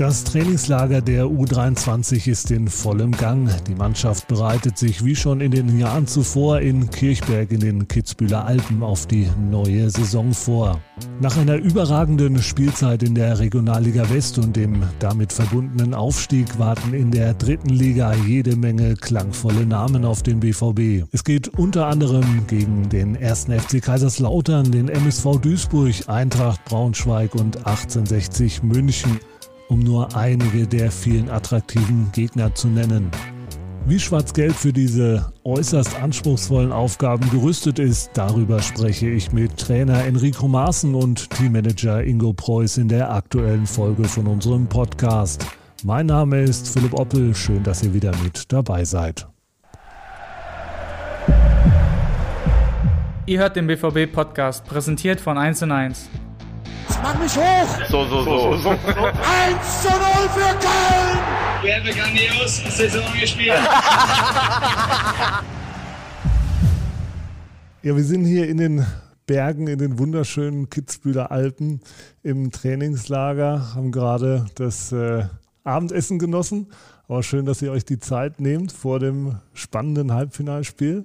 Das Trainingslager der U23 ist in vollem Gang. Die Mannschaft bereitet sich wie schon in den Jahren zuvor in Kirchberg in den Kitzbühler Alpen auf die neue Saison vor. Nach einer überragenden Spielzeit in der Regionalliga West und dem damit verbundenen Aufstieg warten in der dritten Liga jede Menge klangvolle Namen auf den BVB. Es geht unter anderem gegen den ersten FC Kaiserslautern, den MSV Duisburg, Eintracht Braunschweig und 1860 München um nur einige der vielen attraktiven Gegner zu nennen. Wie Schwarz-Gelb für diese äußerst anspruchsvollen Aufgaben gerüstet ist, darüber spreche ich mit Trainer Enrico Maaßen und Teammanager Ingo Preuß in der aktuellen Folge von unserem Podcast. Mein Name ist Philipp Oppel, schön, dass ihr wieder mit dabei seid. Ihr hört den BVB-Podcast, präsentiert von 1 1. Mach mich hoch! So, so, so. so, 1 zu 0 für Köln! Wir haben eine grandiose Saison gespielt. ja, wir sind hier in den Bergen, in den wunderschönen Kitzbühler Alpen im Trainingslager, haben gerade das äh, Abendessen genossen. Aber schön, dass ihr euch die Zeit nehmt vor dem spannenden Halbfinalspiel.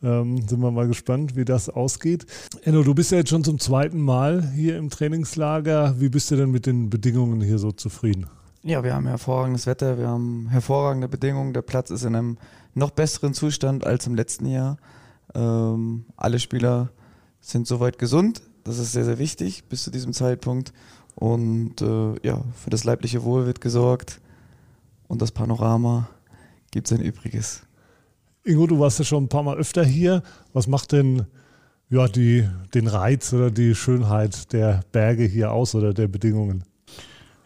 Ähm, sind wir mal gespannt, wie das ausgeht. Enno, du bist ja jetzt schon zum zweiten Mal hier im Trainingslager. Wie bist du denn mit den Bedingungen hier so zufrieden? Ja, wir haben hervorragendes Wetter, wir haben hervorragende Bedingungen. Der Platz ist in einem noch besseren Zustand als im letzten Jahr. Ähm, alle Spieler sind soweit gesund. Das ist sehr, sehr wichtig bis zu diesem Zeitpunkt. Und äh, ja, für das leibliche Wohl wird gesorgt. Und das Panorama gibt sein Übriges. Ingo, du warst ja schon ein paar Mal öfter hier. Was macht denn ja, die, den Reiz oder die Schönheit der Berge hier aus oder der Bedingungen?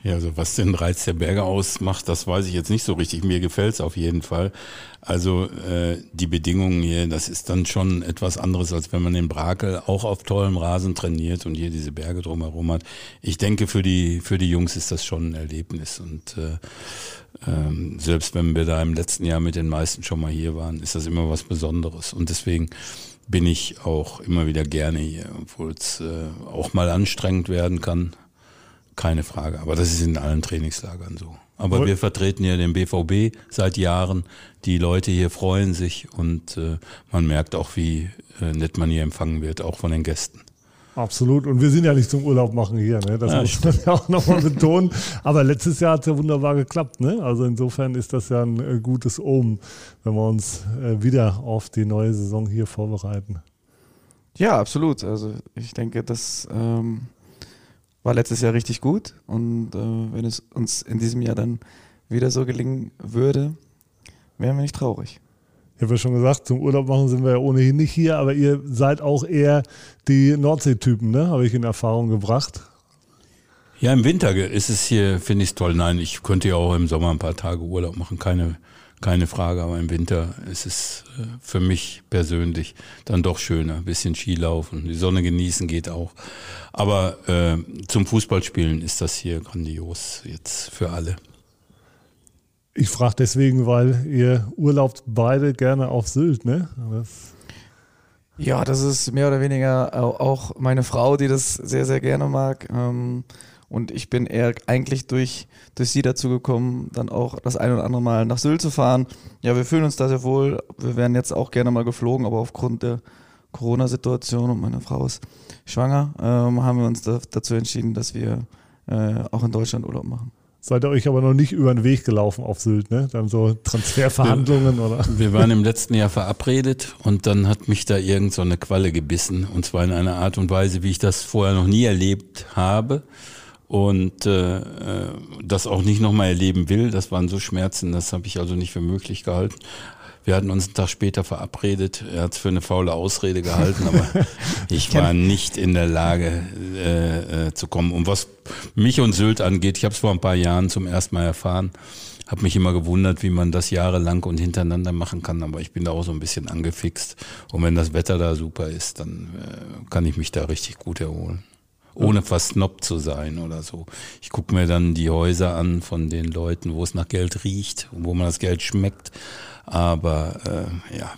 Ja, also was den Reiz der Berge ausmacht, das weiß ich jetzt nicht so richtig. Mir gefällt es auf jeden Fall. Also äh, die Bedingungen hier, das ist dann schon etwas anderes, als wenn man in Brakel auch auf tollem Rasen trainiert und hier diese Berge drumherum hat. Ich denke, für die, für die Jungs ist das schon ein Erlebnis. Und äh, ähm, selbst wenn wir da im letzten Jahr mit den meisten schon mal hier waren, ist das immer was Besonderes. Und deswegen bin ich auch immer wieder gerne hier, obwohl es äh, auch mal anstrengend werden kann. Keine Frage. Aber das ist in allen Trainingslagern so. Aber wir vertreten ja den BVB seit Jahren. Die Leute hier freuen sich und äh, man merkt auch, wie äh, nett man hier empfangen wird, auch von den Gästen. Absolut. Und wir sind ja nicht zum Urlaub machen hier. Ne? Das ja, muss man ja auch nochmal betonen. Aber letztes Jahr hat es ja wunderbar geklappt. Ne? Also insofern ist das ja ein äh, gutes Omen, wenn wir uns äh, wieder auf die neue Saison hier vorbereiten. Ja, absolut. Also ich denke, das ähm, war letztes Jahr richtig gut. Und äh, wenn es uns in diesem Jahr dann wieder so gelingen würde, wären wir nicht traurig. Ich habe ja schon gesagt, zum Urlaub machen sind wir ja ohnehin nicht hier, aber ihr seid auch eher die Nordsee-Typen, ne? Habe ich in Erfahrung gebracht. Ja, im Winter ist es hier, finde ich es toll. Nein, ich könnte ja auch im Sommer ein paar Tage Urlaub machen, keine, keine Frage. Aber im Winter ist es äh, für mich persönlich dann doch schöner. Ein bisschen Skilaufen, die Sonne genießen geht auch. Aber äh, zum Fußballspielen ist das hier grandios jetzt für alle. Ich frage deswegen, weil ihr urlaubt beide gerne auf Sylt, ne? Das ja, das ist mehr oder weniger auch meine Frau, die das sehr, sehr gerne mag. Ähm, und ich bin eher eigentlich durch, durch sie dazu gekommen, dann auch das ein oder andere Mal nach Sylt zu fahren. Ja, wir fühlen uns da sehr wohl. Wir wären jetzt auch gerne mal geflogen, aber aufgrund der Corona-Situation und meine Frau ist schwanger, ähm, haben wir uns da, dazu entschieden, dass wir äh, auch in Deutschland Urlaub machen. Seid ihr euch aber noch nicht über den Weg gelaufen auf Sylt, ne? Dann so Transferverhandlungen wir, oder? Wir waren im letzten Jahr verabredet und dann hat mich da irgend so eine Qualle gebissen und zwar in einer Art und Weise, wie ich das vorher noch nie erlebt habe und äh, äh das auch nicht nochmal erleben will. Das waren so Schmerzen, das habe ich also nicht für möglich gehalten. Wir hatten uns einen Tag später verabredet. Er hat es für eine faule Ausrede gehalten, aber ich war nicht in der Lage äh, äh, zu kommen. Und was mich und Sylt angeht, ich habe es vor ein paar Jahren zum ersten Mal erfahren, habe mich immer gewundert, wie man das jahrelang und hintereinander machen kann. Aber ich bin da auch so ein bisschen angefixt. Und wenn das Wetter da super ist, dann äh, kann ich mich da richtig gut erholen ohne versnobbt zu sein oder so. Ich gucke mir dann die Häuser an von den Leuten, wo es nach Geld riecht und wo man das Geld schmeckt. Aber äh, ja,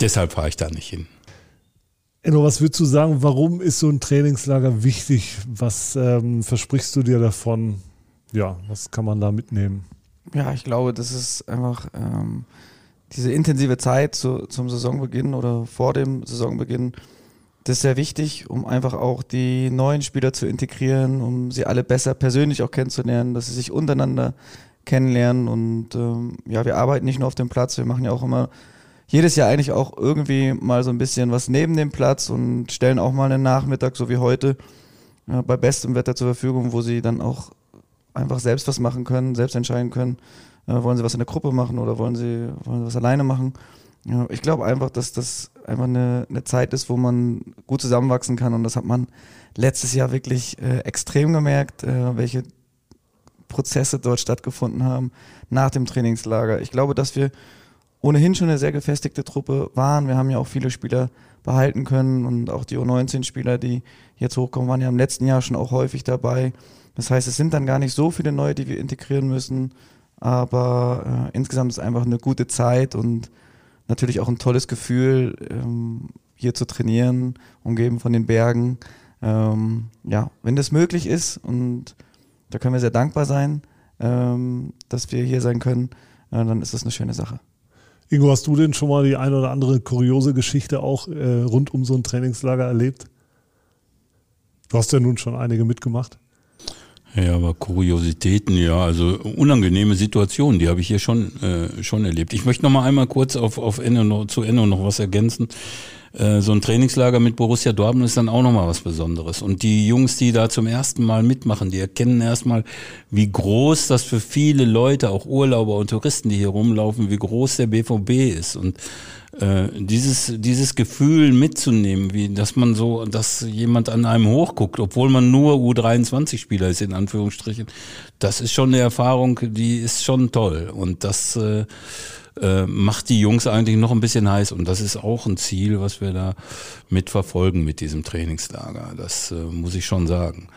deshalb fahre ich da nicht hin. Enno, was würdest du sagen, warum ist so ein Trainingslager wichtig? Was ähm, versprichst du dir davon? ja, was kann man da mitnehmen? Ja, ich glaube, das ist einfach ähm, diese intensive Zeit zu, zum Saisonbeginn oder vor dem Saisonbeginn. Das ist sehr wichtig, um einfach auch die neuen Spieler zu integrieren, um sie alle besser persönlich auch kennenzulernen, dass sie sich untereinander kennenlernen. Und ähm, ja, wir arbeiten nicht nur auf dem Platz, wir machen ja auch immer jedes Jahr eigentlich auch irgendwie mal so ein bisschen was neben dem Platz und stellen auch mal einen Nachmittag, so wie heute, äh, bei bestem Wetter zur Verfügung, wo sie dann auch einfach selbst was machen können, selbst entscheiden können, äh, wollen sie was in der Gruppe machen oder wollen sie, wollen sie was alleine machen. Ja, ich glaube einfach, dass das einfach eine, eine Zeit ist, wo man gut zusammenwachsen kann und das hat man letztes Jahr wirklich äh, extrem gemerkt, äh, welche Prozesse dort stattgefunden haben nach dem Trainingslager. Ich glaube, dass wir ohnehin schon eine sehr gefestigte Truppe waren. Wir haben ja auch viele Spieler behalten können und auch die U19-Spieler, die jetzt hochkommen, waren ja im letzten Jahr schon auch häufig dabei. Das heißt, es sind dann gar nicht so viele neue, die wir integrieren müssen, aber äh, insgesamt ist einfach eine gute Zeit und natürlich auch ein tolles Gefühl, ähm, hier zu trainieren, umgeben von den Bergen. Ähm, ja, wenn das möglich ist und da können wir sehr dankbar sein, ähm, dass wir hier sein können, äh, dann ist das eine schöne Sache. Ingo, hast du denn schon mal die eine oder andere kuriose Geschichte auch äh, rund um so ein Trainingslager erlebt? Du hast ja nun schon einige mitgemacht. Ja, aber Kuriositäten, ja, also unangenehme Situationen, die habe ich hier schon, äh, schon erlebt. Ich möchte noch mal einmal kurz auf, auf Ende noch, zu Ende noch was ergänzen. Äh, so ein Trainingslager mit Borussia Dortmund ist dann auch nochmal was Besonderes. Und die Jungs, die da zum ersten Mal mitmachen, die erkennen erstmal, wie groß das für viele Leute, auch Urlauber und Touristen, die hier rumlaufen, wie groß der BVB ist. Und äh, dieses, dieses Gefühl mitzunehmen, wie dass man so, dass jemand an einem hochguckt, obwohl man nur U23-Spieler ist, in Anführungsstrichen, das ist schon eine Erfahrung, die ist schon toll. Und das äh, äh, macht die Jungs eigentlich noch ein bisschen heiß. Und das ist auch ein Ziel, was wir da mitverfolgen mit diesem Trainingslager. Das äh, muss ich schon sagen.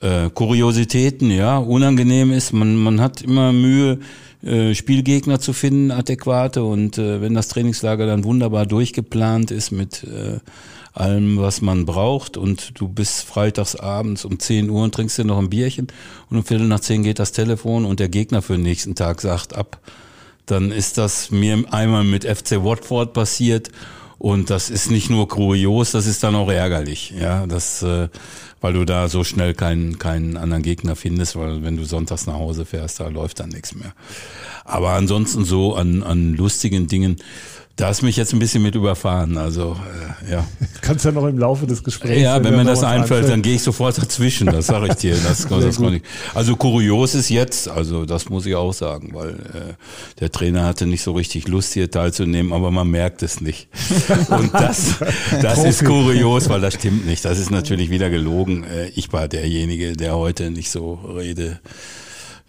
Äh, Kuriositäten, ja, unangenehm ist, man, man hat immer Mühe, äh, Spielgegner zu finden, adäquate. Und äh, wenn das Trainingslager dann wunderbar durchgeplant ist mit äh, allem, was man braucht und du bist freitags abends um 10 Uhr und trinkst dir noch ein Bierchen und um Viertel nach zehn geht das Telefon und der Gegner für den nächsten Tag sagt ab, dann ist das mir einmal mit FC Watford passiert und das ist nicht nur kurios, das ist dann auch ärgerlich, ja, das, äh, weil du da so schnell keinen keinen anderen Gegner findest, weil wenn du sonntags nach Hause fährst, da läuft dann nichts mehr. Aber ansonsten so an an lustigen Dingen da hast mich jetzt ein bisschen mit überfahren. Also, äh, ja. Kannst ja noch im Laufe des Gesprächs. Ja, wenn, mir das einfällt, einfällt, dann gehe ich sofort dazwischen, das sage ich dir. Das, das ich. Also kurios ist jetzt, also das muss ich auch sagen, weil äh, der Trainer hatte nicht so richtig Lust, hier teilzunehmen, aber man merkt es nicht. Und das, das ist kurios, weil das stimmt nicht. Das ist natürlich wieder gelogen. Äh, ich war derjenige, der heute nicht so rede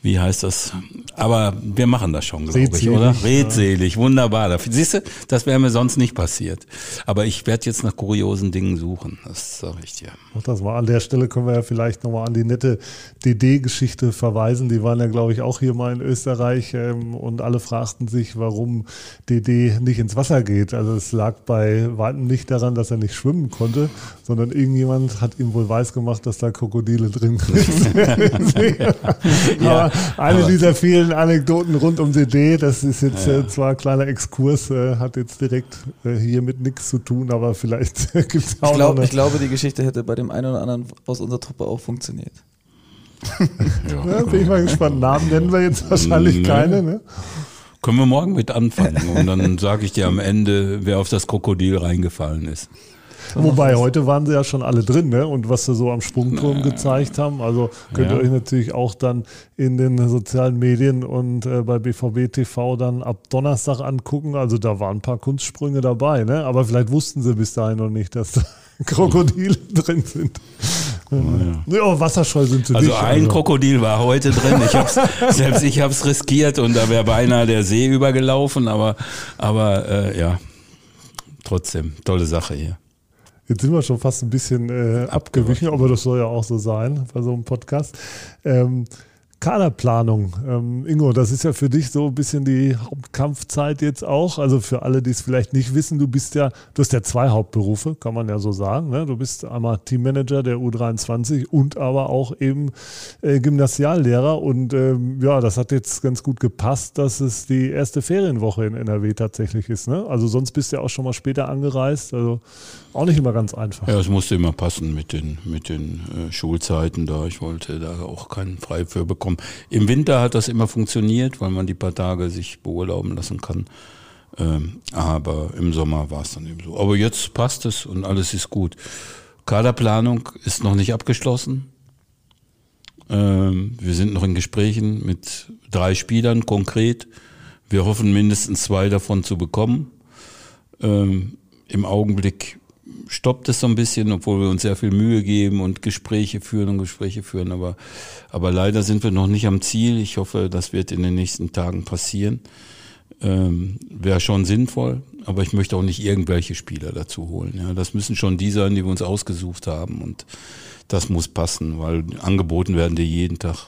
wie heißt das? Aber wir machen das schon, glaube ich, oder? Redselig, wunderbar. Siehst du, das wäre mir sonst nicht passiert. Aber ich werde jetzt nach kuriosen Dingen suchen, das sage ich dir. Ach, das war an der Stelle können wir ja vielleicht nochmal an die nette DD-Geschichte verweisen. Die waren ja, glaube ich, auch hier mal in Österreich ähm, und alle fragten sich, warum DD nicht ins Wasser geht. Also es lag bei weitem nicht daran, dass er nicht schwimmen konnte, sondern irgendjemand hat ihm wohl weiß gemacht, dass da Krokodile drin sind. ja eine dieser vielen Anekdoten rund um DD. Das ist jetzt ja. äh, zwar ein kleiner Exkurs, äh, hat jetzt direkt äh, hier mit nichts zu tun, aber vielleicht gibt es auch ich glaub, noch eine Ich glaube, die Geschichte hätte bei dem einen oder anderen aus unserer Truppe auch funktioniert. ja. ja, bin ich mal gespannt. Namen nennen wir jetzt wahrscheinlich nee. keine. Ne? Können wir morgen mit anfangen und dann sage ich dir am Ende, wer auf das Krokodil reingefallen ist. Wobei, heute waren sie ja schon alle drin, ne? Und was sie so am Sprungturm Na. gezeigt haben. Also könnt ihr euch natürlich auch dann in den sozialen Medien und äh, bei BVB TV dann ab Donnerstag angucken. Also da waren ein paar Kunstsprünge dabei, ne? Aber vielleicht wussten sie bis dahin noch nicht, dass da Krokodile drin sind. Oh, ja. ja, Wasserscheu sind sie Also nicht, ein also. Krokodil war heute drin. Ich hab's, selbst ich habe es riskiert und da wäre beinahe der See übergelaufen. Aber, aber äh, ja, trotzdem, tolle Sache hier. Jetzt sind wir schon fast ein bisschen äh, abgewichen, aber das soll ja auch so sein bei so einem Podcast. Ähm, Kaderplanung. Ähm, Ingo, das ist ja für dich so ein bisschen die Hauptkampfzeit jetzt auch. Also für alle, die es vielleicht nicht wissen, du bist ja, du hast ja zwei Hauptberufe, kann man ja so sagen. Ne? Du bist einmal Teammanager der U23 und aber auch eben äh, Gymnasiallehrer. Und ähm, ja, das hat jetzt ganz gut gepasst, dass es die erste Ferienwoche in NRW tatsächlich ist. Ne? Also sonst bist du ja auch schon mal später angereist. Also auch nicht immer ganz einfach. Ja, es musste immer passen mit den, mit den äh, Schulzeiten da. Ich wollte da auch keinen frei für bekommen. Im Winter hat das immer funktioniert, weil man die paar Tage sich beurlauben lassen kann. Ähm, aber im Sommer war es dann eben so. Aber jetzt passt es und alles ist gut. Kaderplanung ist noch nicht abgeschlossen. Ähm, wir sind noch in Gesprächen mit drei Spielern konkret. Wir hoffen mindestens zwei davon zu bekommen. Ähm, Im Augenblick stoppt es so ein bisschen, obwohl wir uns sehr viel Mühe geben und Gespräche führen und Gespräche führen. Aber, aber leider sind wir noch nicht am Ziel. Ich hoffe, das wird in den nächsten Tagen passieren. Ähm, Wäre schon sinnvoll, aber ich möchte auch nicht irgendwelche Spieler dazu holen. Ja, das müssen schon die sein, die wir uns ausgesucht haben und das muss passen, weil angeboten werden dir jeden Tag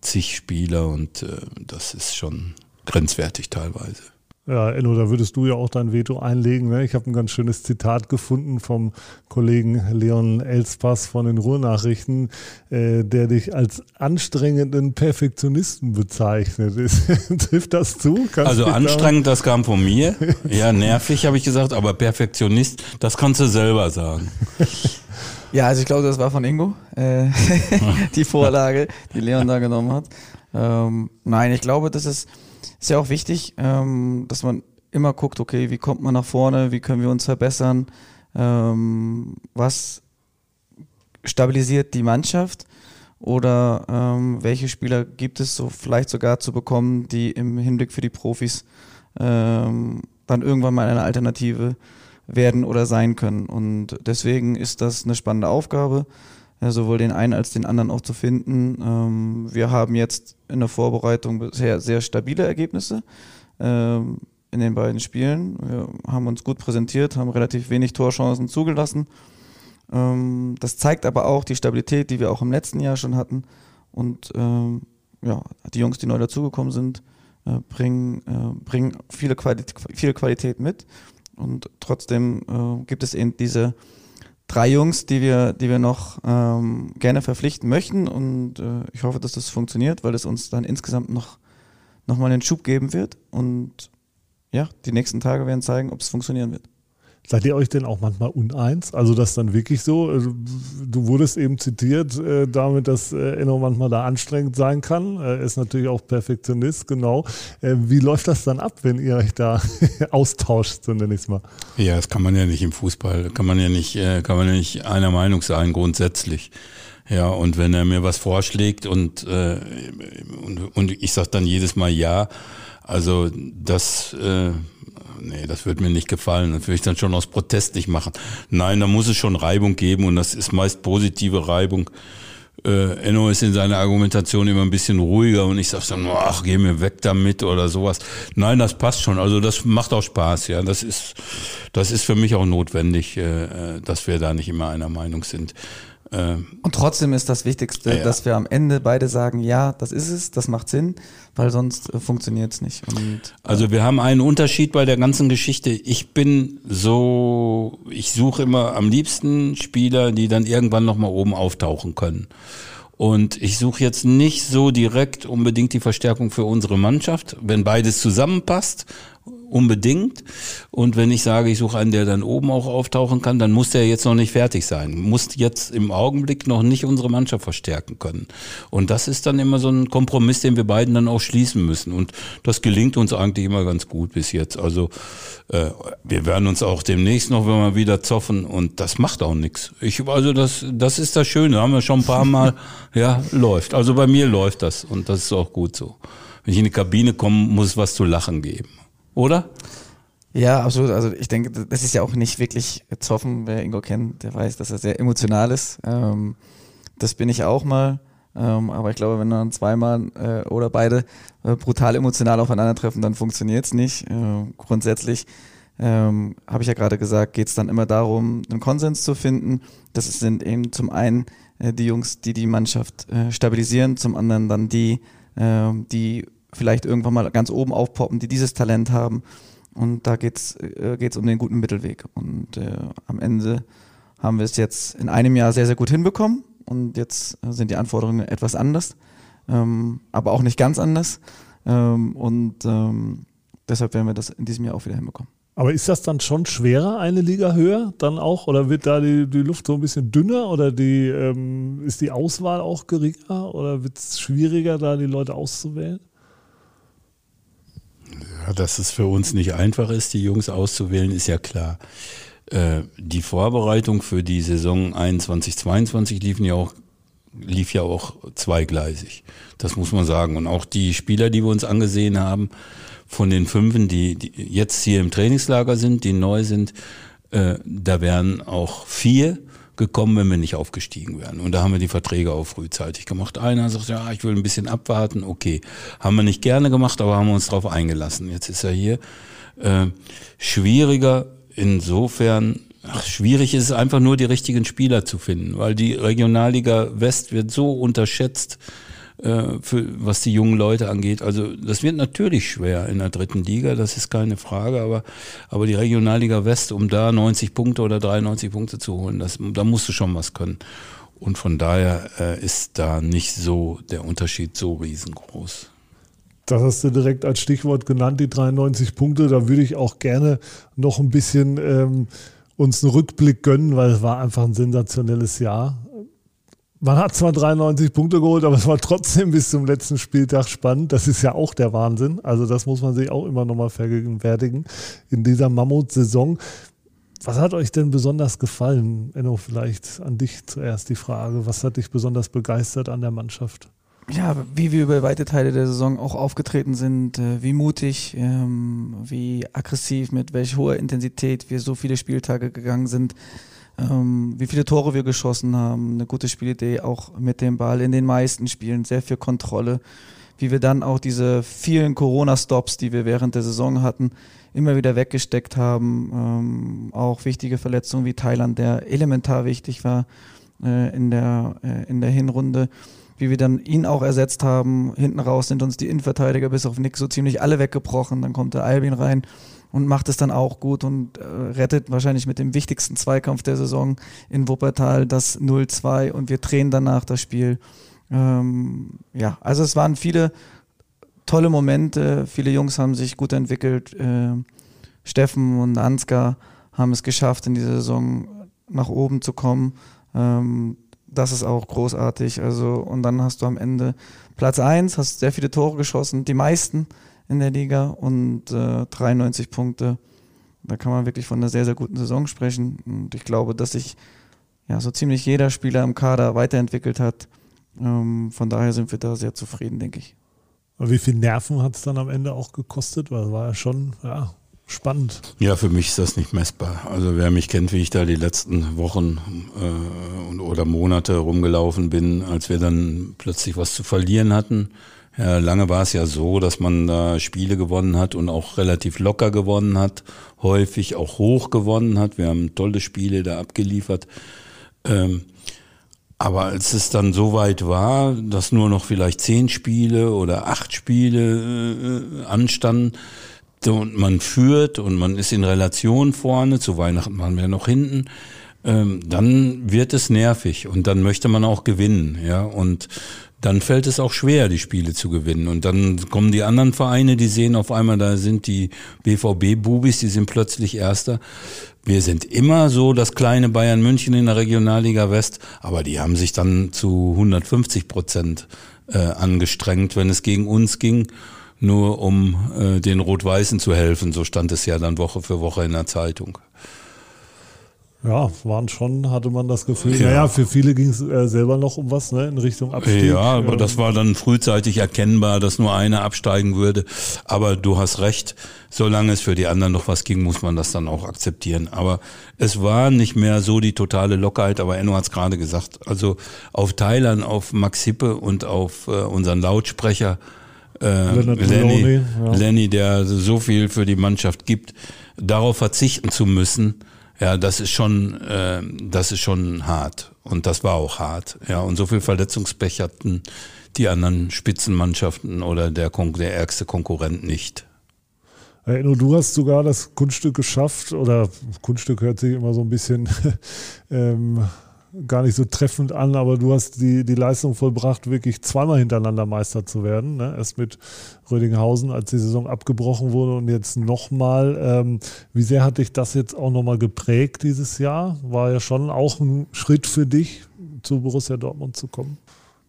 zig Spieler und äh, das ist schon grenzwertig teilweise. Ja, Enno, da würdest du ja auch dein Veto einlegen. Ne? Ich habe ein ganz schönes Zitat gefunden vom Kollegen Leon Elspass von den Ruhrnachrichten, äh, der dich als anstrengenden Perfektionisten bezeichnet. Trifft das zu? Kannst also anstrengend, das kam von mir. Ja, nervig habe ich gesagt, aber Perfektionist, das kannst du selber sagen. Ja, also ich glaube, das war von Ingo, äh, die Vorlage, die Leon da genommen hat. Ähm, nein, ich glaube, das ist ist ja auch wichtig, ähm, dass man immer guckt, okay, wie kommt man nach vorne, wie können wir uns verbessern, ähm, was stabilisiert die Mannschaft oder ähm, welche Spieler gibt es so vielleicht sogar zu bekommen, die im Hinblick für die Profis ähm, dann irgendwann mal eine Alternative werden oder sein können. Und deswegen ist das eine spannende Aufgabe ja, sowohl den einen als den anderen auch zu finden. Ähm, wir haben jetzt in der Vorbereitung bisher sehr stabile Ergebnisse ähm, in den beiden Spielen. Wir haben uns gut präsentiert, haben relativ wenig Torchancen zugelassen. Ähm, das zeigt aber auch die Stabilität, die wir auch im letzten Jahr schon hatten. Und ähm, ja, die Jungs, die neu dazugekommen sind, äh, bringen, äh, bringen viele, Qualität, viele Qualität mit. Und trotzdem äh, gibt es eben diese drei Jungs, die wir, die wir noch ähm, gerne verpflichten möchten. Und äh, ich hoffe, dass das funktioniert, weil es uns dann insgesamt noch, noch mal einen Schub geben wird. Und ja, die nächsten Tage werden zeigen, ob es funktionieren wird. Seid ihr euch denn auch manchmal uneins? Also das dann wirklich so? Also, du wurdest eben zitiert äh, damit, dass äh, Enno manchmal da anstrengend sein kann. Er ist natürlich auch Perfektionist, genau. Äh, wie läuft das dann ab, wenn ihr euch da austauscht, so nenne ich es mal? Ja, das kann man ja nicht im Fußball, kann man ja nicht, äh, kann man ja nicht einer Meinung sein, grundsätzlich. Ja, und wenn er mir was vorschlägt und, äh, und, und ich sage dann jedes Mal ja, also das äh, nee, das wird mir nicht gefallen. Das würde ich dann schon aus Protest nicht machen. Nein, da muss es schon Reibung geben und das ist meist positive Reibung. Äh, Enno ist in seiner Argumentation immer ein bisschen ruhiger und ich sage dann, ach, geh mir weg damit oder sowas. Nein, das passt schon. Also das macht auch Spaß, ja. Das ist, das ist für mich auch notwendig, äh, äh dass wir da nicht immer einer Meinung sind. Ähm, und trotzdem ist das Wichtigste, ja. dass wir am Ende beide sagen, ja, das ist es, das macht Sinn, weil sonst äh, funktioniert es nicht. Und, äh, also wir haben einen Unterschied bei der ganzen Geschichte. Ich bin so, ich suche immer am liebsten Spieler, die dann irgendwann nochmal oben auftauchen können. Und ich suche jetzt nicht so direkt unbedingt die Verstärkung für unsere Mannschaft. Wenn beides zusammenpasst unbedingt. Und wenn ich sage, ich suche einen, der dann oben auch auftauchen kann, dann muss der jetzt noch nicht fertig sein. Muss jetzt im Augenblick noch nicht unsere Mannschaft verstärken können. Und das ist dann immer so ein Kompromiss, den wir beiden dann auch schließen müssen. Und das gelingt uns eigentlich immer ganz gut bis jetzt. Also äh, wir werden uns auch demnächst noch, wenn wir wieder zoffen und das macht auch nichts. Ich, also das, das ist das Schöne, haben wir schon ein paar Mal, ja, läuft. Also bei mir läuft das und das ist auch gut so. Wenn ich in die Kabine komme, muss es was zu lachen geben oder? Ja, absolut. Also ich denke, das ist ja auch nicht wirklich zoffen. Wer Ingo kennt, der weiß, dass er sehr emotional ist. Ähm, das bin ich auch mal. Ähm, aber ich glaube, wenn dann zweimal äh, oder beide äh, brutal emotional aufeinandertreffen, dann funktioniert es nicht. Äh, grundsätzlich ähm, habe ich ja gerade gesagt, geht es dann immer darum, einen Konsens zu finden. Das sind eben zum einen äh, die Jungs, die die Mannschaft äh, stabilisieren, zum anderen dann die, äh, die vielleicht irgendwann mal ganz oben aufpoppen, die dieses Talent haben. Und da geht's äh, geht's um den guten Mittelweg. Und äh, am Ende haben wir es jetzt in einem Jahr sehr, sehr gut hinbekommen. Und jetzt sind die Anforderungen etwas anders, ähm, aber auch nicht ganz anders. Ähm, und ähm, deshalb werden wir das in diesem Jahr auch wieder hinbekommen. Aber ist das dann schon schwerer, eine Liga höher dann auch? Oder wird da die, die Luft so ein bisschen dünner? Oder die, ähm, ist die Auswahl auch geringer? Oder wird es schwieriger, da die Leute auszuwählen? Ja, dass es für uns nicht einfach ist, die Jungs auszuwählen, ist ja klar. Äh, die Vorbereitung für die Saison 21, 22 liefen ja auch lief ja auch zweigleisig. Das muss man sagen. Und auch die Spieler, die wir uns angesehen haben, von den Fünfen, die, die jetzt hier im Trainingslager sind, die neu sind, äh, da wären auch vier gekommen, wenn wir nicht aufgestiegen wären. Und da haben wir die Verträge auch frühzeitig gemacht. Einer sagt, ja, ich will ein bisschen abwarten, okay. Haben wir nicht gerne gemacht, aber haben uns darauf eingelassen. Jetzt ist er hier. Äh, schwieriger insofern, ach, schwierig ist es einfach nur, die richtigen Spieler zu finden, weil die Regionalliga West wird so unterschätzt äh, für, was die jungen Leute angeht. Also das wird natürlich schwer in der dritten Liga, das ist keine Frage, aber, aber die Regionalliga West, um da 90 Punkte oder 93 Punkte zu holen, das, da musst du schon was können. Und von daher äh, ist da nicht so der Unterschied so riesengroß. Das hast du direkt als Stichwort genannt, die 93 Punkte. Da würde ich auch gerne noch ein bisschen ähm, uns einen Rückblick gönnen, weil es war einfach ein sensationelles Jahr. Man hat zwar 93 Punkte geholt, aber es war trotzdem bis zum letzten Spieltag spannend. Das ist ja auch der Wahnsinn. Also das muss man sich auch immer nochmal vergegenwärtigen in dieser Mammut-Saison. Was hat euch denn besonders gefallen? Enno, vielleicht an dich zuerst die Frage. Was hat dich besonders begeistert an der Mannschaft? Ja, wie wir über weite Teile der Saison auch aufgetreten sind, äh, wie mutig, ähm, wie aggressiv, mit welch hoher Intensität wir so viele Spieltage gegangen sind ähm, wie viele Tore wir geschossen haben, eine gute Spielidee auch mit dem Ball in den meisten Spielen, sehr viel Kontrolle, wie wir dann auch diese vielen Corona-Stops, die wir während der Saison hatten, immer wieder weggesteckt haben, ähm, auch wichtige Verletzungen wie Thailand, der elementar wichtig war äh, in, der, äh, in der Hinrunde wie wir dann ihn auch ersetzt haben. Hinten raus sind uns die Innenverteidiger bis auf Nick so ziemlich alle weggebrochen. Dann kommt der Albin rein und macht es dann auch gut und äh, rettet wahrscheinlich mit dem wichtigsten Zweikampf der Saison in Wuppertal das 0-2 und wir drehen danach das Spiel. Ähm, ja, also es waren viele tolle Momente, viele Jungs haben sich gut entwickelt. Äh, Steffen und Ansgar haben es geschafft, in dieser Saison nach oben zu kommen. Ähm, das ist auch großartig. Also, und dann hast du am Ende Platz 1, hast sehr viele Tore geschossen, die meisten in der Liga und äh, 93 Punkte. Da kann man wirklich von einer sehr, sehr guten Saison sprechen. Und ich glaube, dass sich ja so ziemlich jeder Spieler im Kader weiterentwickelt hat. Ähm, von daher sind wir da sehr zufrieden, denke ich. Aber wie viel Nerven hat es dann am Ende auch gekostet? Weil es war ja schon ja, spannend. Ja, für mich ist das nicht messbar. Also wer mich kennt, wie ich da die letzten Wochen äh, oder Monate rumgelaufen bin, als wir dann plötzlich was zu verlieren hatten lange war es ja so, dass man da Spiele gewonnen hat und auch relativ locker gewonnen hat, häufig auch hoch gewonnen hat. Wir haben tolle Spiele da abgeliefert. Ähm, aber als es dann so weit war, dass nur noch vielleicht zehn Spiele oder acht Spiele äh, anstanden und man führt und man ist in Relation vorne, zu Weihnachten waren wir noch hinten, ähm, dann wird es nervig und dann möchte man auch gewinnen, ja und dann fällt es auch schwer, die Spiele zu gewinnen. Und dann kommen die anderen Vereine, die sehen auf einmal, da sind die BVB-Bubis, die sind plötzlich Erster. Wir sind immer so das kleine Bayern München in der Regionalliga West, aber die haben sich dann zu 150 Prozent äh, angestrengt, wenn es gegen uns ging, nur um äh, den Rot-Weißen zu helfen. So stand es ja dann Woche für Woche in der Zeitung. Ja, waren schon, hatte man das Gefühl. Ja. Naja, für viele ging es äh, selber noch um was, ne, in Richtung Abstieg. Ja, aber ähm. das war dann frühzeitig erkennbar, dass nur einer absteigen würde. Aber du hast recht, solange es für die anderen noch was ging, muss man das dann auch akzeptieren. Aber es war nicht mehr so die totale Lockerheit, aber Enno hat es gerade gesagt. Also auf Thailand, auf Max Hippe und auf äh, unseren Lautsprecher äh, Lenny, ja. Lenny, der so viel für die Mannschaft gibt, darauf verzichten zu müssen, ja, das ist schon, äh, das ist schon hart. Und das war auch hart. Ja, und so viel Verletzungspech hatten die anderen Spitzenmannschaften oder der, der ärgste Konkurrent nicht. Enno, du hast sogar das Kunststück geschafft, oder Kunststück hört sich immer so ein bisschen ähm, gar nicht so treffend an, aber du hast die, die Leistung vollbracht, wirklich zweimal hintereinander Meister zu werden. Ne? Erst mit Rödinghausen, als die Saison abgebrochen wurde und jetzt nochmal. Ähm, wie sehr hat dich das jetzt auch nochmal geprägt dieses Jahr? War ja schon auch ein Schritt für dich, zu Borussia Dortmund zu kommen.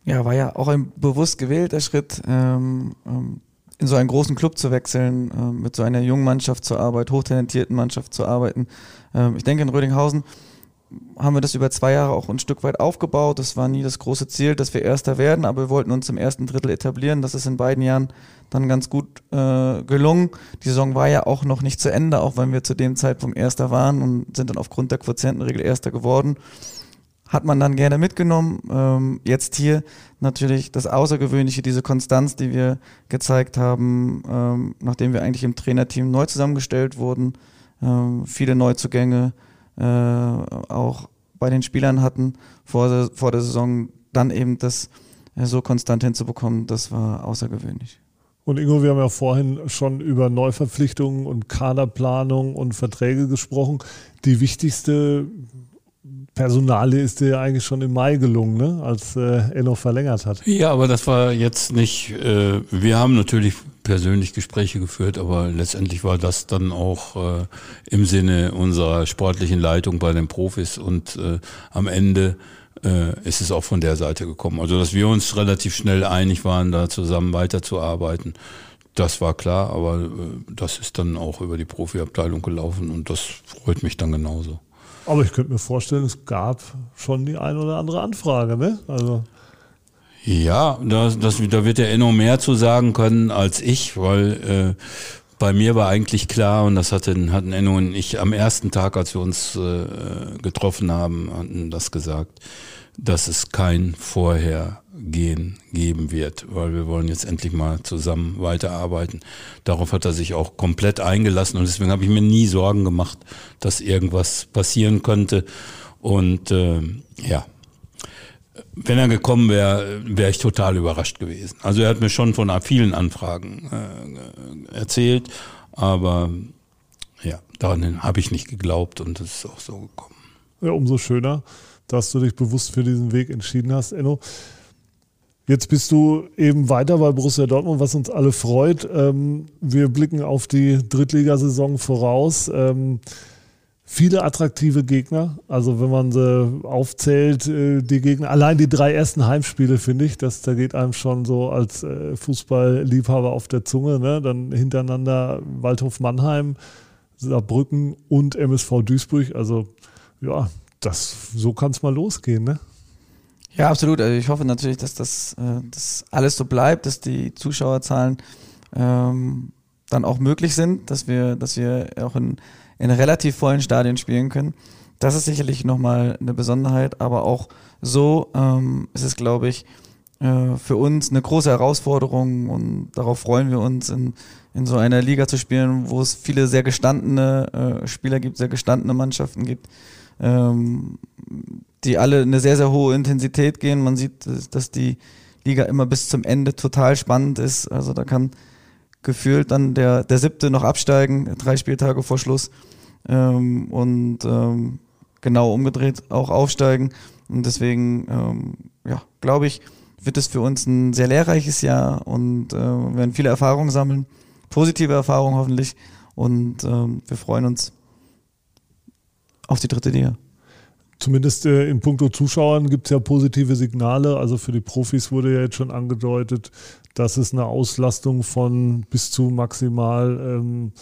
Ja, war ja auch ein bewusst gewählter Schritt, ähm, ähm, in so einen großen Club zu wechseln, äh, mit so einer jungen Mannschaft zu arbeiten, hochtalentierten Mannschaft zu arbeiten. Ähm, ich denke, in Rödinghausen haben wir das über zwei Jahre auch ein Stück weit aufgebaut. Das war nie das große Ziel, dass wir Erster werden, aber wir wollten uns im ersten Drittel etablieren. Das ist in beiden Jahren dann ganz gut äh, gelungen. Die Saison war ja auch noch nicht zu Ende, auch wenn wir zu dem Zeitpunkt Erster waren und sind dann aufgrund der Quotientenregel Erster geworden hat man dann gerne mitgenommen. Ähm, jetzt hier natürlich das Außergewöhnliche, diese Konstanz, die wir gezeigt haben, ähm, nachdem wir eigentlich im Trainerteam neu zusammengestellt wurden, ähm, viele Neuzugänge äh, auch bei den Spielern hatten vor der, vor der Saison, dann eben das äh, so konstant hinzubekommen, das war außergewöhnlich. Und Ingo, wir haben ja vorhin schon über Neuverpflichtungen und Kaderplanung und Verträge gesprochen. Die wichtigste Personale ist dir ja eigentlich schon im Mai gelungen, ne? als äh, Enno verlängert hat. Ja, aber das war jetzt nicht, äh, wir haben natürlich persönlich Gespräche geführt, aber letztendlich war das dann auch äh, im Sinne unserer sportlichen Leitung bei den Profis und äh, am Ende äh, ist es auch von der Seite gekommen. Also dass wir uns relativ schnell einig waren, da zusammen weiterzuarbeiten. Das war klar, aber äh, das ist dann auch über die Profiabteilung gelaufen und das freut mich dann genauso. Aber ich könnte mir vorstellen, es gab schon die ein oder andere Anfrage, ne? Also. Ja, das, das, da wird der Enno mehr zu sagen können als ich, weil äh, bei mir war eigentlich klar, und das hatten, hatten Enno und ich am ersten Tag, als wir uns äh, getroffen haben, hatten das gesagt, dass es kein Vorhergehen geben wird, weil wir wollen jetzt endlich mal zusammen weiterarbeiten. Darauf hat er sich auch komplett eingelassen und deswegen habe ich mir nie Sorgen gemacht, dass irgendwas passieren könnte. Und äh, ja, wenn er gekommen wäre, wäre ich total überrascht gewesen. Also er hat mir schon von vielen Anfragen äh, erzählt, aber ja, daran habe ich nicht geglaubt und es ist auch so gekommen. Ja, umso schöner dass du dich bewusst für diesen Weg entschieden hast, Enno. Jetzt bist du eben weiter bei Borussia Dortmund, was uns alle freut. Ähm, wir blicken auf die Drittligasaison voraus. Ähm, viele attraktive Gegner. Also wenn man sie aufzählt, äh, die Gegner, allein die drei ersten Heimspiele, finde ich, das, da geht einem schon so als äh, Fußballliebhaber auf der Zunge. Ne? Dann hintereinander Waldhof Mannheim, Saarbrücken und MSV Duisburg. Also ja, das, so kann es mal losgehen, ne? Ja, absolut. Also ich hoffe natürlich, dass das äh, dass alles so bleibt, dass die Zuschauerzahlen ähm, dann auch möglich sind, dass wir, dass wir auch in, in relativ vollen Stadien spielen können. Das ist sicherlich nochmal eine Besonderheit, aber auch so ähm, ist es, glaube ich, äh, für uns eine große Herausforderung und darauf freuen wir uns, in, in so einer Liga zu spielen, wo es viele sehr gestandene äh, Spieler gibt, sehr gestandene Mannschaften gibt ähm, die alle eine sehr, sehr hohe Intensität gehen. Man sieht, dass die Liga immer bis zum Ende total spannend ist. Also da kann gefühlt dann der, der siebte noch absteigen, drei Spieltage vor Schluss. Ähm, und ähm, genau umgedreht auch aufsteigen. Und deswegen, ähm, ja, glaube ich, wird es für uns ein sehr lehrreiches Jahr und äh, werden viele Erfahrungen sammeln, positive Erfahrungen hoffentlich. Und ähm, wir freuen uns auf die dritte Liga. Zumindest äh, in puncto Zuschauern gibt es ja positive Signale. Also für die Profis wurde ja jetzt schon angedeutet, dass es eine Auslastung von bis zu maximal ähm,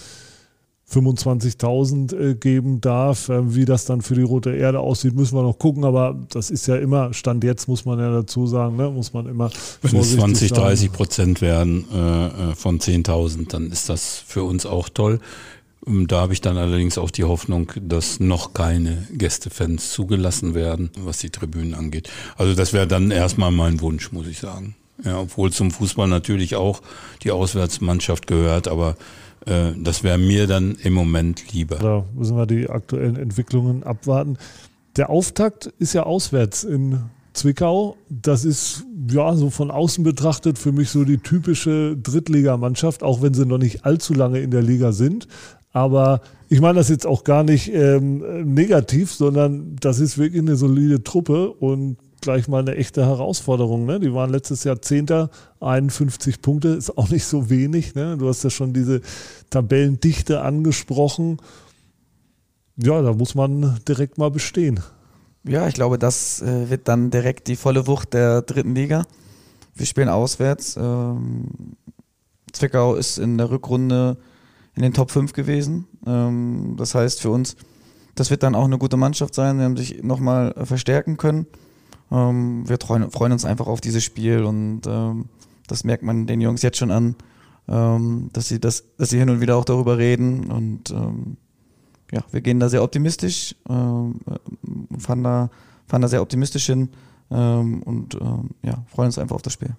25.000 äh, geben darf. Äh, wie das dann für die Rote Erde aussieht, müssen wir noch gucken. Aber das ist ja immer, Stand jetzt muss man ja dazu sagen, ne, muss man immer. Wenn es 20, 30 Prozent werden äh, äh von 10.000, dann ist das für uns auch toll. Ähm, da habe ich dann allerdings auch die Hoffnung, dass noch keine Gästefans zugelassen werden, was die Tribünen angeht. Also das wäre dann erstmal mein Wunsch, muss ich sagen. Ja, obwohl zum Fußball natürlich auch die Auswärtsmannschaft gehört, aber äh, das wäre mir dann im Moment lieber. Da müssen wir die aktuellen Entwicklungen abwarten. Der Auftakt ist ja auswärts in Zwickau. Das ist ja so von außen betrachtet für mich so die typische Drittligamannschaft, auch wenn sie noch nicht allzu lange in der Liga sind. Aber ich meine das jetzt auch gar nicht ähm, negativ, sondern das ist wirklich eine solide Truppe und gleich mal eine echte Herausforderung. Ne? Die waren letztes Jahr Zehnter, 51 Punkte, ist auch nicht so wenig. Ne? Du hast ja schon diese Tabellendichte angesprochen. Ja, da muss man direkt mal bestehen. Ja, ich glaube, das äh, wird dann direkt die volle Wucht der dritten Liga. Wir spielen auswärts. Ähm, Zwickau ist in der Rückrunde in den Top 5 gewesen. Ähm, das heißt für uns, das wird dann auch eine gute Mannschaft sein. Wir haben sich nochmal verstärken können. Ähm, wir freuen, freuen, uns einfach auf dieses Spiel und ähm, das merkt man den Jungs jetzt schon an, ähm, dass, sie das, dass sie hin und wieder auch darüber reden und ähm, ja, wir gehen da sehr optimistisch, ähm, fahren, da, fahren da sehr optimistisch hin und ja, freuen uns einfach auf das Spiel.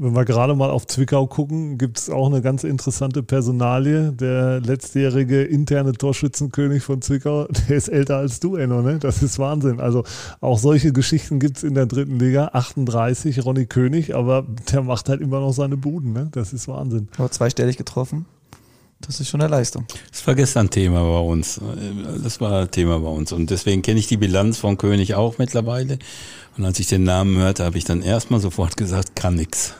Wenn wir gerade mal auf Zwickau gucken, gibt es auch eine ganz interessante Personalie. Der letztjährige interne Torschützenkönig von Zwickau, der ist älter als du, Enno, ne? Das ist Wahnsinn. Also auch solche Geschichten gibt es in der dritten Liga. 38, Ronny König, aber der macht halt immer noch seine Buden, ne? Das ist Wahnsinn. Aber zweistellig getroffen. Das ist schon eine Leistung. Das war gestern Thema bei uns. Das war Thema bei uns. Und deswegen kenne ich die Bilanz von König auch mittlerweile. Und als ich den Namen hörte, habe ich dann erstmal sofort gesagt, kann nix.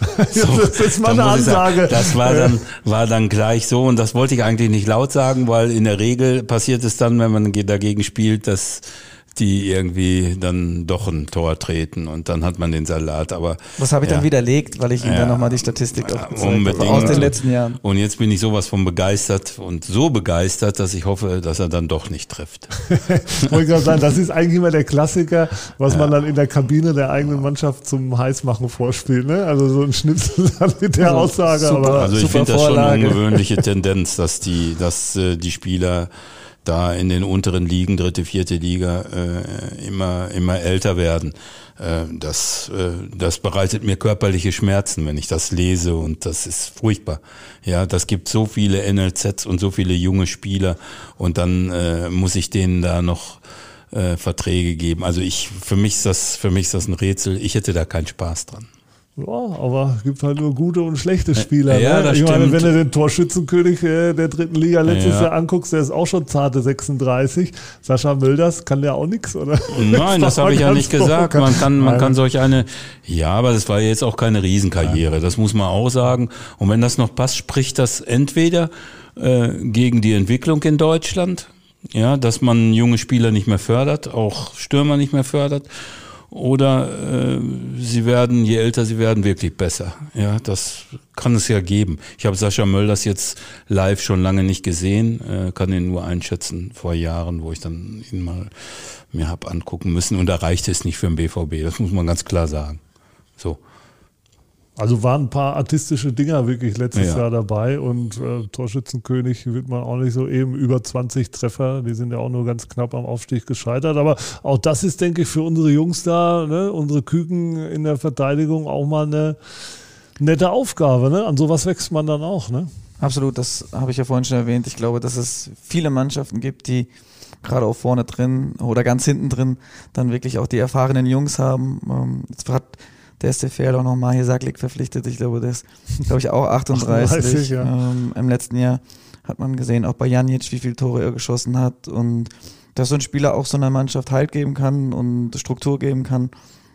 So, das ist mal eine Ansage. Sagen, das war dann, war dann gleich so und das wollte ich eigentlich nicht laut sagen, weil in der Regel passiert es dann, wenn man dagegen spielt, dass die irgendwie dann doch ein Tor treten und dann hat man den Salat. Aber das habe ich ja. dann widerlegt, weil ich Ihnen ja, dann nochmal die Statistik aufgezeigt habe aus den letzten Jahren. Und jetzt bin ich sowas von begeistert und so begeistert, dass ich hoffe, dass er dann doch nicht trifft. Wollte gerade sagen, das ist eigentlich immer der Klassiker, was ja. man dann in der Kabine der eigenen Mannschaft zum Heißmachen vorspielt. Ne? Also so ein Schnipsel mit der Aussage. Super, aber also ich finde das schon eine ungewöhnliche Tendenz, dass die, dass äh, die Spieler da in den unteren Ligen, dritte, vierte Liga, äh, immer, immer älter werden. Äh, das, äh, das bereitet mir körperliche Schmerzen, wenn ich das lese und das ist furchtbar. Ja, das gibt so viele NLZs und so viele junge Spieler und dann äh, muss ich denen da noch äh, Verträge geben. Also ich, für mich ist das, für mich ist das ein Rätsel. Ich hätte da keinen Spaß dran. Ja, aber es gibt halt nur gute und schlechte Spieler. Ja, ne? ich meine, wenn du den Torschützenkönig äh, der dritten Liga letztes ja. Jahr anguckst, der ist auch schon zarte 36. Sascha Mölders kann der auch nichts, oder? Nein, das, das habe ich ja nicht gesagt. Man kann, man kann solch eine, ja, aber das war jetzt auch keine Riesenkarriere. Das muss man auch sagen. Und wenn das noch passt, spricht das entweder äh, gegen die Entwicklung in Deutschland, ja, dass man junge Spieler nicht mehr fördert, auch Stürmer nicht mehr fördert oder äh, sie werden, je älter sie werden, wirklich besser. Ja, das kann es ja geben. Ich habe Sascha Mölders jetzt live schon lange nicht gesehen, äh, kann ihn nur einschätzen vor Jahren, wo ich dann ihn mal mir hab angucken müssen und da reichte es nicht für den BVB. Das muss man ganz klar sagen. So. Also waren ein paar artistische Dinger wirklich letztes ja. Jahr dabei und äh, Torschützenkönig wird man auch nicht so eben über 20 Treffer, die sind ja auch nur ganz knapp am Aufstieg gescheitert. Aber auch das ist, denke ich, für unsere Jungs da, ne, unsere Küken in der Verteidigung auch mal eine nette Aufgabe. Ne? An sowas wächst man dann auch. Ne? Absolut, das habe ich ja vorhin schon erwähnt. Ich glaube, dass es viele Mannschaften gibt, die gerade auch vorne drin oder ganz hinten drin dann wirklich auch die erfahrenen Jungs haben. Ähm, jetzt hat der SCFL auch nochmal hier Sacklick verpflichtet. Ich glaube, der ist, glaube ich, auch 38. 38 ja. ähm, Im letzten Jahr hat man gesehen, auch bei Janic, wie viele Tore er geschossen hat und dass so ein Spieler auch so einer Mannschaft Halt geben kann und Struktur geben kann.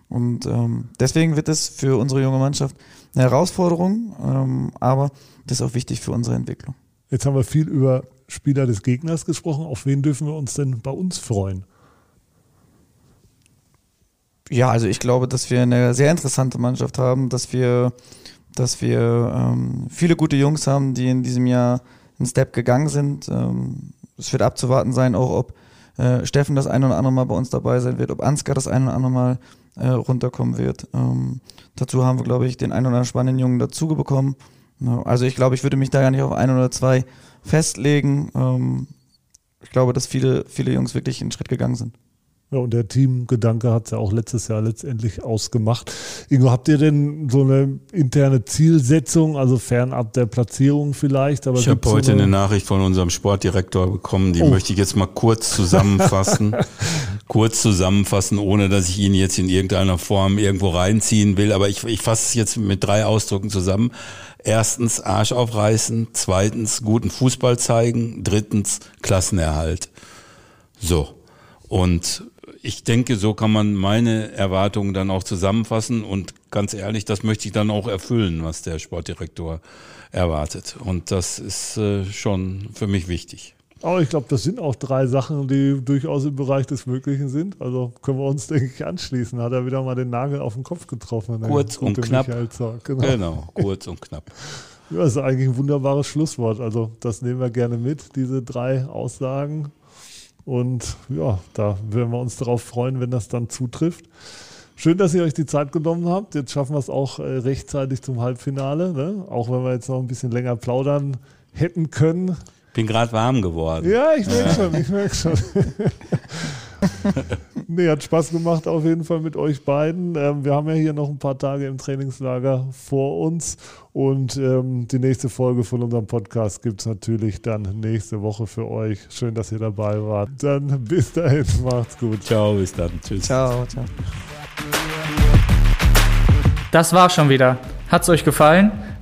Und ähm, deswegen wird es für unsere junge Mannschaft eine Herausforderung, ähm, aber das ist auch wichtig für unsere Entwicklung. Jetzt haben wir viel über Spieler des Gegners gesprochen. Auf wen dürfen wir uns denn bei uns freuen? Ja, also ich glaube, dass wir eine sehr interessante Mannschaft haben, dass wir, dass wir ähm, viele gute Jungs haben, die in diesem Jahr einen Step gegangen sind. Ähm, es wird abzuwarten sein, auch ob äh, Steffen das ein oder andere Mal bei uns dabei sein wird, ob Ansgar das ein oder andere Mal äh, runterkommen wird. Ähm, dazu haben wir, glaube ich, den einen oder anderen spannenden Jungen dazu bekommen. Also ich glaube, ich würde mich da gar nicht auf ein oder zwei festlegen. Ähm, ich glaube, dass viele, viele Jungs wirklich einen Schritt gegangen sind. Ja, und der Teamgedanke hat es ja auch letztes Jahr letztendlich ausgemacht. Ingo, habt ihr denn so eine interne Zielsetzung, also fernab der Platzierung vielleicht? Ich habe heute so eine, eine, Nachricht von unserem Sportdirektor bekommen, die oh. möchte ich jetzt mal kurz zusammenfassen. kurz zusammenfassen, ohne dass ich ihn jetzt in irgendeiner Form irgendwo reinziehen will. Aber ich, ich fasse es jetzt mit drei Ausdrücken zusammen. Erstens Arsch aufreißen, zweitens guten Fußball zeigen, drittens Klassenerhalt. So. Und ich denke, so kann man meine Erwartungen dann auch zusammenfassen und ganz ehrlich, das möchte ich dann auch erfüllen, was der Sportdirektor erwartet. Und das ist äh, schon für mich wichtig. Aber ich glaube, das sind auch drei Sachen, die durchaus im Bereich des Möglichen sind. Also können wir uns, denke ich, anschließen. Hat er wieder mal den Nagel auf den Kopf getroffen. Kurz und knapp. Genau. genau, kurz und knapp. Ja, das ist eigentlich ein wunderbares Schlusswort. Also das nehmen wir gerne mit, diese drei Aussagen. Und ja, da werden wir uns darauf freuen, wenn das dann zutrifft. Schön, dass ihr euch die Zeit genommen habt. Jetzt schaffen wir es auch äh, rechtzeitig zum Halbfinale. Ne? Auch wenn wir jetzt noch ein bisschen länger plaudern hätten können. Bin gerade warm geworden. Ja, ich merke schon, ich merke schon. nee, hat Spaß gemacht auf jeden Fall mit euch beiden. Ähm, wir haben ja hier noch ein paar Tage im Trainingslager vor uns und ähm, die nächste Folge von unserem Podcast gibt es natürlich dann nächste Woche für euch. Schön, dass ihr dabei wart. Dann bis dahin, macht's gut. Ciao, bis dann. Tschüss. Ciao, ciao. Das war's schon wieder. Hat's euch gefallen?